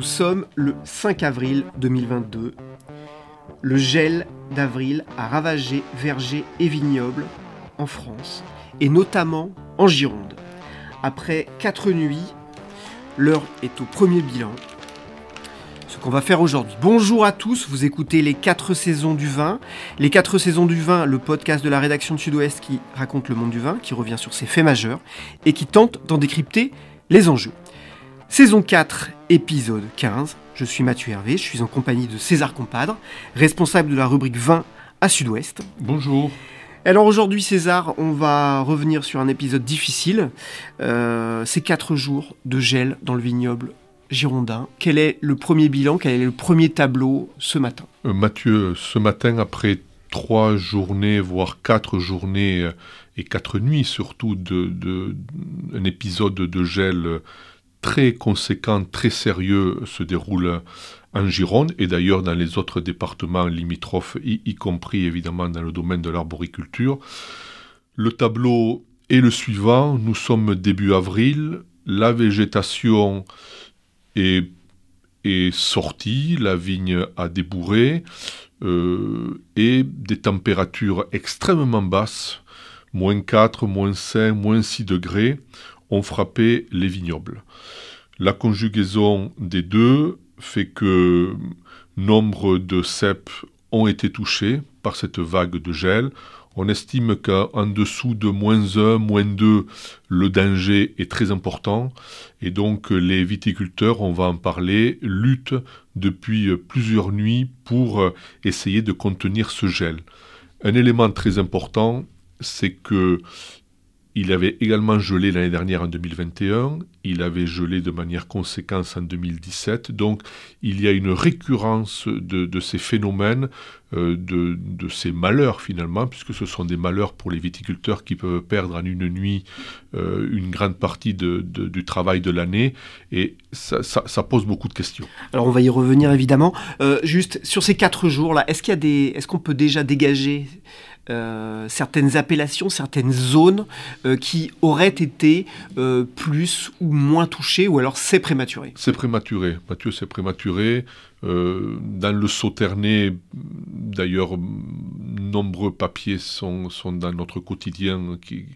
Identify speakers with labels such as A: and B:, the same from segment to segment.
A: Nous sommes le 5 avril 2022. Le gel d'avril a ravagé vergers et vignobles en France, et notamment en Gironde. Après quatre nuits, l'heure est au premier bilan. Ce qu'on va faire aujourd'hui. Bonjour à tous, vous écoutez les 4 saisons du vin. Les 4 saisons du vin, le podcast de la rédaction de Sud-Ouest qui raconte le monde du vin, qui revient sur ses faits majeurs et qui tente d'en décrypter les enjeux. Saison 4, épisode 15. Je suis Mathieu Hervé, je suis en compagnie de César Compadre, responsable de la rubrique 20 à Sud-Ouest.
B: Bonjour.
A: Alors aujourd'hui César, on va revenir sur un épisode difficile. Euh, Ces 4 jours de gel dans le vignoble girondin. Quel est le premier bilan, quel est le premier tableau ce matin?
B: Euh, Mathieu, ce matin, après trois journées, voire quatre journées euh, et quatre nuits surtout, de, de, un épisode de gel très conséquent, très sérieux se déroule en Gironde et d'ailleurs dans les autres départements limitrophes, y, compris évidemment dans le domaine de l'arboriculture. Le tableau est le suivant, nous sommes début avril, la végétation est, sortie, la vigne a débourré euh, et des températures extrêmement basses, moins 4, moins 5, moins 6 degrés, ont frappé les vignobles. La conjugaison des deux fait que nombre de cèpes ont été touchés par cette vague de gel. On estime qu'en dessous de moins 1, moins 2, le danger est très important. Et donc les viticulteurs, on va en parler, luttent depuis plusieurs nuits pour essayer de contenir ce gel. Un élément très important, c'est que il avait également gelé l'année dernière en 2021, il avait gelé de manière conséquente en 2017, donc il y a une récurrence de, ces phénomènes, euh, de, ces malheurs finalement, puisque ce sont des malheurs pour les viticulteurs qui peuvent perdre en une nuit euh, une grande partie du travail de l'année, et ça, pose beaucoup de questions.
A: Alors on va y revenir évidemment. Euh, juste sur ces quatre jours-là, est-ce qu'il est-ce qu'on peut déjà dégager euh, certaines appellations, certaines zones euh, qui auraient été euh, plus ou moins touchées, ou alors c'est prématuré
B: C'est prématuré, Mathieu, c'est prématuré. Dans le Sauternay, d'ailleurs, nombreux papiers sont, dans notre quotidien qui,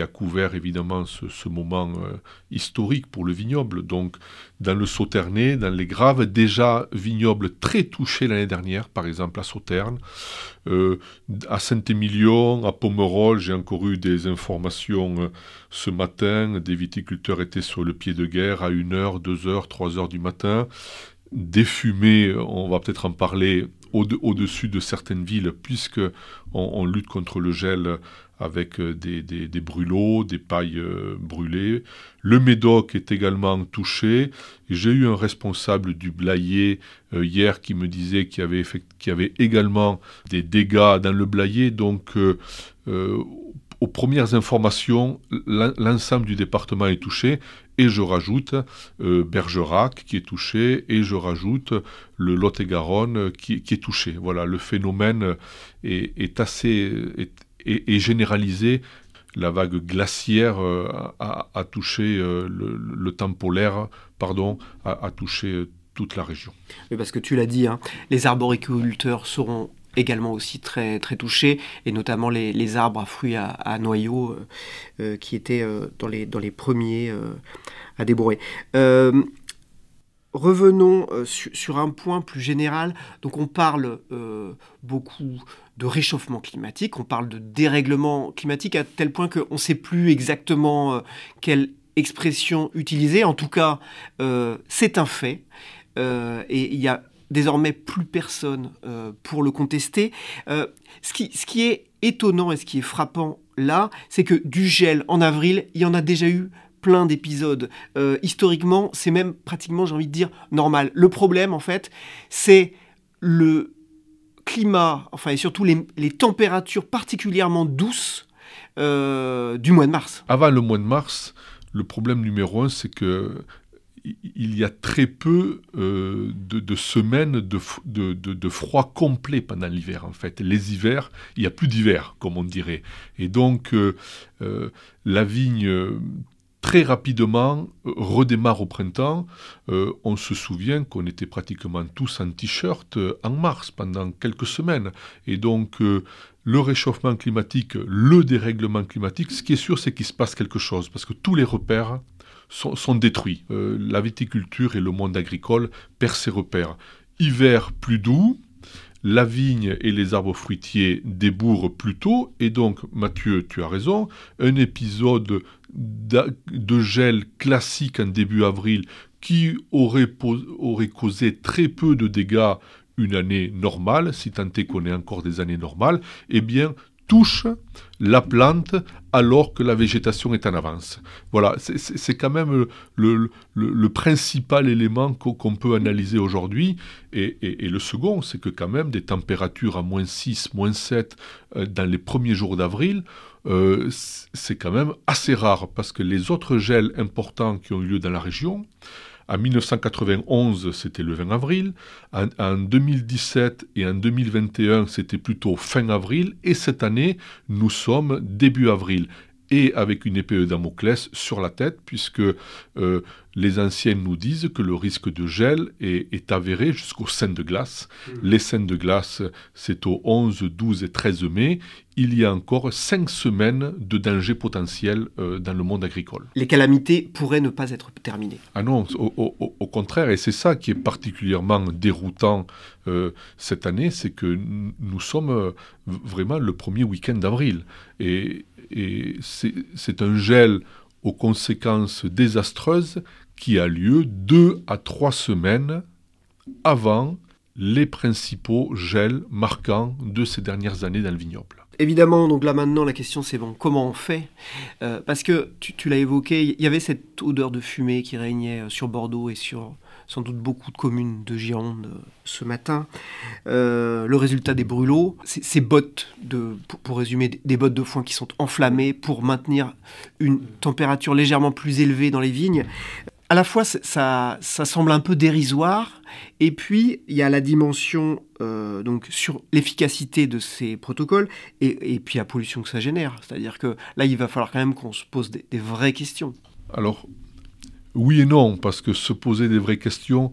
B: a couvert évidemment ce, moment euh, historique pour le vignoble. Donc dans le Sauternay, dans les Graves, déjà vignoble très touché l'année dernière, par exemple à Sauterne. Euh, à Saint-Émilion, à Pomerol, j'ai encore eu des informations euh, ce matin. Des viticulteurs étaient sur le pied de guerre à 1h, 2h, 3h du matin. Des fumées, on va peut-être en parler au-dessus de certaines villes, puisque on, lutte contre le gel avec euh, des, brûlots, des pailles euh, brûlées. Le Médoc est également touché. J'ai eu un responsable du euh, hier qui me disait qu'il y, avait, également des dégâts dans le Blayet. Donc, aux premières informations, l'ensemble du département est touché. Et je rajoute Bergerac qui est touché, et je rajoute le Lot-et-Garonne qui, est touché. Voilà, le phénomène est, est assez, et, généralisé. La vague glaciaire euh, a, touché euh, le, temps polaire, pardon, a, touché euh, toute la région.
A: Oui, parce que tu l'as dit, hein, les arboriculteurs seront également aussi très, très touchés, et notamment les, arbres à fruits à, noyaux qui étaient dans, les, dans les premiers à débourrer. revenons sur, un point plus général. Donc on parle beaucoup de réchauffement climatique, on parle de dérèglement climatique à tel point qu'on ne sait plus exactement quelle expression utiliser. En tout cas, c'est un fait. et il y a désormais plus personne pour le contester. ce, qui, ce qui est étonnant et ce qui est frappant là, c'est que du gel en avril, il y en a déjà eu plein d'épisodes. Euh, historiquement, c'est même pratiquement, j'ai envie de dire, normal. Le problème, en fait, c'est le climat, enfin, et surtout les, températures particulièrement douces euh, du mois de mars.
B: Avant le mois de mars, le problème numéro un, c'est que il y a très peu euh, de, semaines de, froid complet pendant l'hiver, en fait. Les hivers, il n'y a plus d'hiver, comme on dirait. Et donc, euh, euh, la vigne, très rapidement, redémarre au printemps. on se souvient qu'on était pratiquement tous en t-shirt en mars, pendant quelques semaines. Et donc, le réchauffement climatique, le dérèglement climatique, ce qui est sûr, c'est qu'il se passe quelque chose, parce que tous les repères sont, détruits. Euh, la viticulture et le monde agricole perdent ses repères. Hiver plus doux, la vigne et les arbres fruitiers débourrent plus tôt, et donc, Mathieu, tu as raison, un épisode de gel classique en début avril qui aurait, aurait causé très peu de dégâts une année normale, si tant est qu'on ait encore des années normales, eh bien, touche la plante alors que la végétation est en avance. Voilà, c'est quand même le, principal élément qu'on peut analyser aujourd'hui. Et, le second, c'est que quand même des températures à moins 6, moins 7 euh, dans les premiers jours d'avril, euh, c'est quand même assez rare parce que les autres gels importants qui ont eu lieu dans la région, en 1991, c'était le 20 avril. En, 2017 et en 2021, c'était plutôt fin avril. Et cette année, nous sommes début avril et avec une épée de Damoclès sur la tête, puisque euh, les anciens nous disent que le risque de gel est, avéré jusqu'aux scènes de glace. Mmh. Les scènes de glace, c'est au 11, 12 et 13 mai. Il y a encore cinq semaines de danger potentiel euh, dans le monde agricole.
A: Les calamités pourraient ne pas être terminées.
B: Ah non, au, contraire, et c'est ça qui est particulièrement déroutant euh, cette année, c'est que nous sommes vraiment le premier week-end d'avril. Et, et c'est un gel aux conséquences désastreuses qui a lieu deux à trois semaines avant les principaux gels marquants de ces dernières années dans le vignoble.
A: Évidemment, donc là maintenant la question c'est bon, comment on fait? Euh, Parce que tu l'as évoqué, il y avait cette odeur de fumée qui régnait euh, sur Bordeaux et sur sans doute beaucoup de communes de Gironde euh, ce matin. Le résultat des brûlots, ces bottes, de, pour, résumer, des bottes de foin qui sont enflammées pour maintenir une température légèrement plus élevée dans les vignes. À la fois, ça, ça semble un peu dérisoire, et puis il y a la dimension euh, donc sur l'efficacité de ces protocoles, et, puis la pollution que ça génère. C'est-à-dire que là, il va falloir quand même qu'on se pose des, vraies questions.
B: Alors, oui et non, parce que se poser des vraies questions,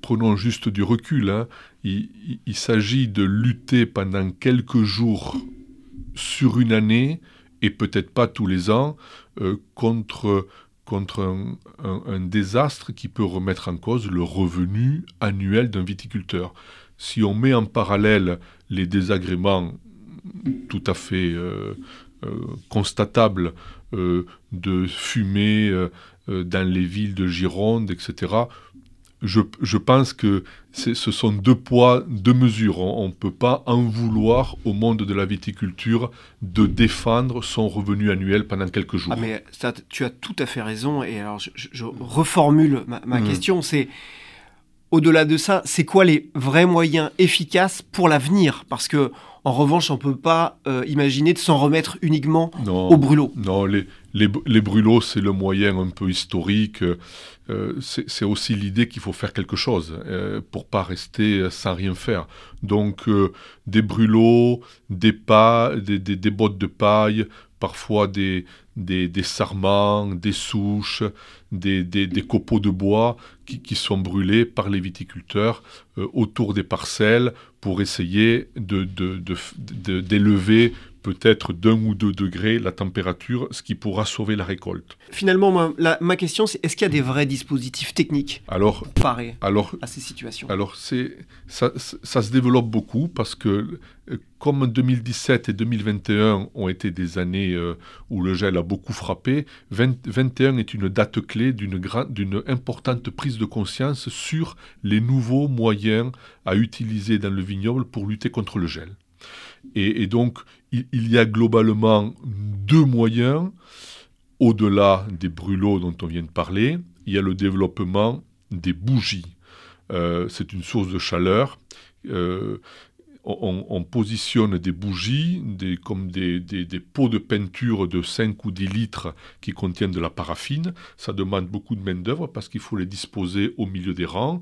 B: prenons juste du recul. Hein. Il, s'agit de lutter pendant quelques jours sur une année, et peut-être pas tous les ans, euh, contre, contre un, désastre qui peut remettre en cause le revenu annuel d'un viticulteur. Si on met en parallèle les désagréments tout à fait euh, euh, constatables de fumée, euh, dans les villes de Gironde, etc. Je, je, pense que ce sont deux poids, deux mesures. On ne peut pas en vouloir au monde de la viticulture de défendre son revenu annuel pendant quelques jours.
A: Ah mais ça, tu as tout à fait raison. Et alors, je, reformule ma, ma mmh. question. C'est au-delà de ça, c'est quoi les vrais moyens efficaces pour l'avenir? Parce que en revanche, on ne peut pas euh, imaginer de s'en remettre uniquement au brûlot.
B: Non, les, les, les brûlots, c'est le moyen un peu historique. Euh, c'est aussi l'idée qu'il faut faire quelque chose euh, pour pas rester sans rien faire. Donc, euh, des brûlots, des, pas, des, des, bottes de paille, parfois des, des, sarments, des souches, des, copeaux de bois qui, sont brûlés par les viticulteurs autour des parcelles pour essayer d'élever peut-être d'un ou deux degrés la température, ce qui pourra sauver la récolte.
A: Finalement, ma, question, c'est est-ce qu'il y a des vrais dispositifs techniques
B: alors,
A: pour parer à ces situations?
B: Alors, c'est, ça, ça, se développe beaucoup parce que, euh, comme 2017 et 2021 ont été des années euh, où le gel a beaucoup frappé, 2021 est une date clé d'une, d'une importante prise de conscience sur les nouveaux moyens à utiliser dans le vignoble pour lutter contre le gel. Et, donc, il, y a globalement deux moyens, au-delà des brûlots dont on vient de parler, il y a le développement des bougies. Euh, c'est une source de chaleur. Euh, on, positionne des bougies des, comme des, pots de peinture de 5 ou 10 litres qui contiennent de la paraffine. Ça demande beaucoup de main-d'œuvre parce qu'il faut les disposer au milieu des rangs.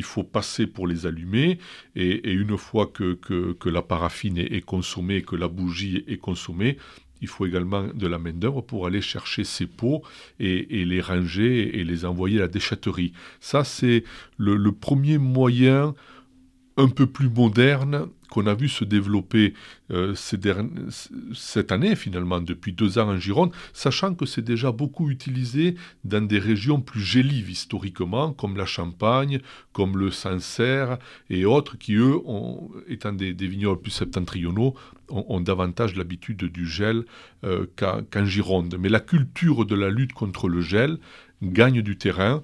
B: Il faut passer pour les allumer. Et, une fois que, la paraffine est, consommée, que la bougie est consommée, il faut également de la main-d'œuvre pour aller chercher ces pots et, les ranger et les envoyer à la déchetterie. Ça, c'est le premier moyen un peu plus moderne qu'on a vu se développer euh, cette année finalement, depuis deux ans en Gironde, sachant que c'est déjà beaucoup utilisé dans des régions plus gélives historiquement, comme la Champagne, comme le Sancerre et autres, qui eux, étant des, vignobles plus septentrionaux, ont, davantage l'habitude du gel euh, qu'en Gironde. Mais la culture de la lutte contre le gel gagne du terrain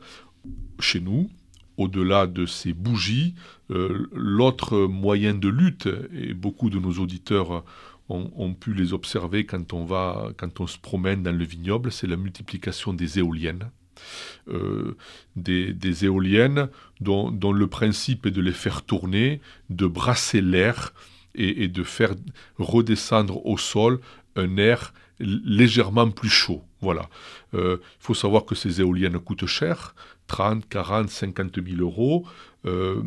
B: chez nous, au-delà de ces bougies, euh, l'autre moyen de lutte, et beaucoup de nos auditeurs ont, pu les observer quand on, va, quand on se promène dans le vignoble, c'est la multiplication des éoliennes. Euh, des, éoliennes dont, le principe est de les faire tourner, de brasser l'air et, de faire redescendre au sol un air légèrement plus chaud. Voilà. Euh, il faut savoir que ces éoliennes coûtent cher, 30, 40, 50 000 euros, euh,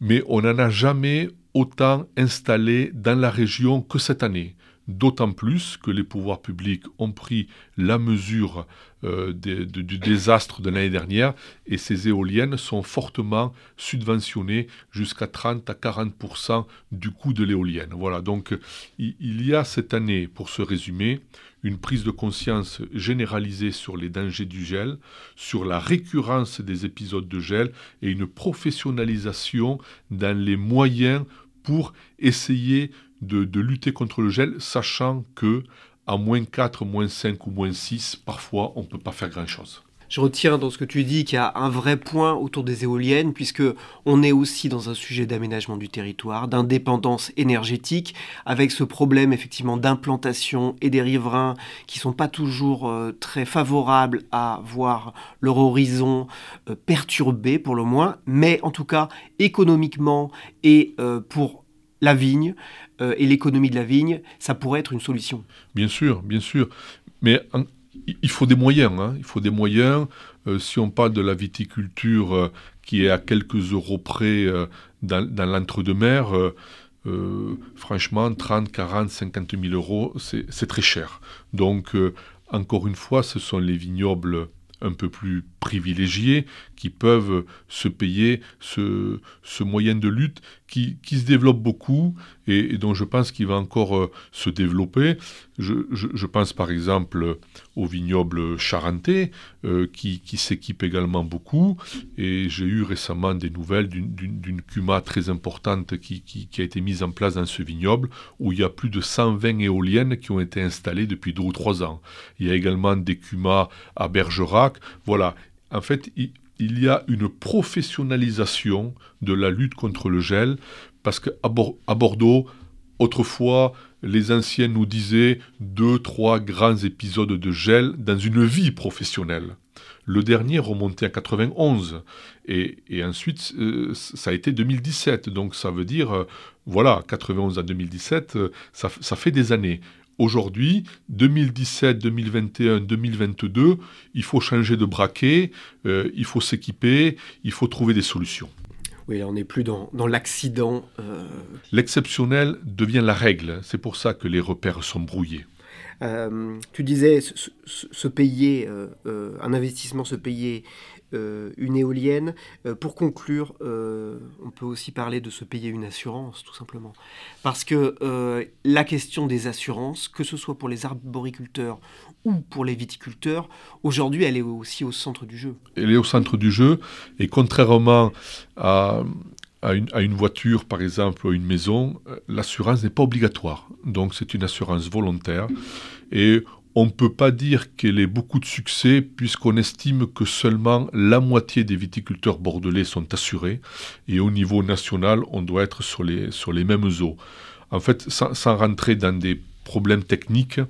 B: mais on n'en a jamais autant installé dans la région que cette année. D'autant plus que les pouvoirs publics ont pris la mesure euh, du désastre de l'année dernière et ces éoliennes sont fortement subventionnées jusqu'à 30 à 40% du coût de l'éolienne. Voilà, donc il y a cette année, pour se résumer, une prise de conscience généralisée sur les dangers du gel, sur la récurrence des épisodes de gel et une professionnalisation dans les moyens pour essayer de, lutter contre le gel, sachant que à moins 4, moins 5 ou moins 6, parfois on ne peut pas faire grand-chose.
A: Je retiens dans ce que tu dis qu'il y a un vrai point autour des éoliennes, puisque on est aussi dans un sujet d'aménagement du territoire, d'indépendance énergétique, avec ce problème effectivement d'implantation et des riverains qui sont pas toujours euh, très favorables à voir leur horizon euh, perturbé pour le moins, mais en tout cas économiquement et euh, pour la vigne et l'économie de la vigne, ça pourrait être une solution.
B: Bien sûr, bien sûr. Mais il faut des moyens. Hein. Il faut des moyens. Euh, si on parle de la viticulture euh, qui est à quelques euros près euh, dans, l'entre-deux-mer, franchement, 30, 40, 50 000 euros, c'est très cher. Donc, encore une fois, ce sont les vignobles un peu plus privilégiés qui peuvent se payer ce, moyen de lutte qui, se développe beaucoup et, dont je pense qu'il va encore euh, se développer. Je, pense par exemple au vignoble charentais euh, qui, qui s'équipe également beaucoup et j'ai eu récemment des nouvelles d'une cuma très importante qui, qui, a été mise en place dans ce vignoble où il y a plus de 120 éoliennes qui ont été installées depuis deux ou trois ans. Il y a également des cumas à Bergerac. Voilà, en fait, il, y a une professionnalisation de la lutte contre le gel, parce qu'à à Bordeaux, autrefois, les anciens nous disaient deux, trois grands épisodes de gel dans une vie professionnelle. Le dernier remontait à 91 et, ensuite euh, ça a été 2017. Donc ça veut dire, euh, voilà, 91 à 2017, euh, ça, ça fait des années. Aujourd'hui, 2017, 2021, 2022, il faut changer de braquet, il faut s'équiper, il faut trouver des solutions.
A: Oui, on n'est plus dans, l'accident.
B: Euh. L'exceptionnel devient la règle. C'est pour ça que les repères sont brouillés.
A: tu disais se, payer, un investissement se payer euh, une éolienne. Euh, pour conclure, euh, on peut aussi parler de se payer une assurance, tout simplement. Parce que la question des assurances, que ce soit pour les arboriculteurs ou pour les viticulteurs, aujourd'hui, elle est aussi au centre du jeu.
B: Elle est au centre du jeu, et contrairement à, à une, voiture, par exemple, ou une maison, l'assurance n'est pas obligatoire. Donc c'est une assurance volontaire. Et on ne peut pas dire qu'elle ait beaucoup de succès puisqu'on estime que seulement la moitié des viticulteurs bordelais sont assurés et au niveau national, on doit être sur les, sur les mêmes eaux. En fait, sans rentrer dans des problème technique.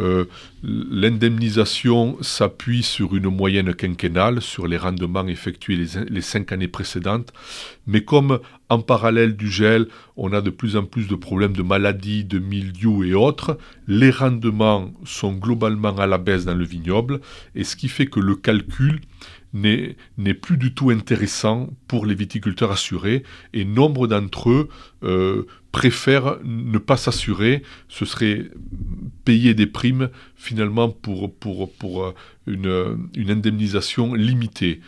B: Euh, l'indemnisation s'appuie sur une moyenne quinquennale, sur les rendements effectués les, cinq années précédentes. Mais comme en parallèle du gel, on a de plus en plus de problèmes de maladies, de mildiou et autres, les rendements sont globalement à la baisse dans le vignoble, et ce qui fait que le calcul n'est plus du tout intéressant pour les viticulteurs assurés, et nombre d'entre eux euh, préfèrent ne pas s'assurer, ce serait payer des primes finalement pour, pour, pour euh, une, une indemnisation limitée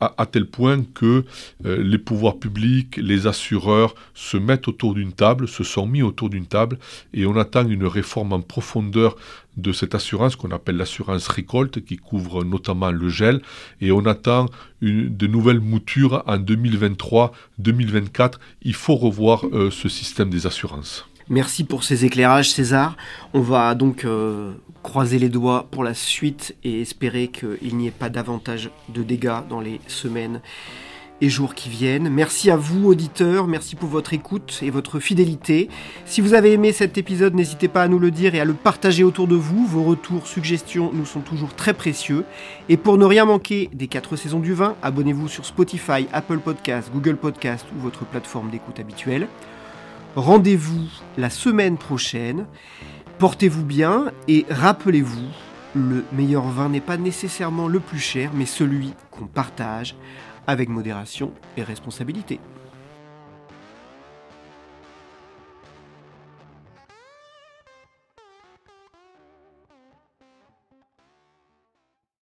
B: à, tel point que euh, les pouvoirs publics, les assureurs se mettent autour d'une table, se sont mis autour d'une table, et on attend une réforme en profondeur de cette assurance qu'on appelle l'assurance récolte, qui couvre notamment le gel, et on attend une, de nouvelles moutures en 2023-2024. Il faut revoir euh, ce système des assurances.
A: Merci pour ces éclairages, César. On va donc euh, croiser les doigts pour la suite et espérer qu'il n'y ait pas davantage de dégâts dans les semaines et jours qui viennent. Merci à vous, auditeurs. Merci pour votre écoute et votre fidélité. Si vous avez aimé cet épisode, n'hésitez pas à nous le dire et à le partager autour de vous. Vos retours, suggestions nous sont toujours très précieux. Et pour ne rien manquer des 4 saisons du vin, abonnez-vous sur Spotify, Apple Podcasts, Google Podcasts ou votre plateforme d'écoute habituelle. Rendez-vous la semaine prochaine. Portez-vous bien et rappelez-vous, le meilleur vin n'est pas nécessairement le plus cher, mais celui qu'on partage avec modération et responsabilité.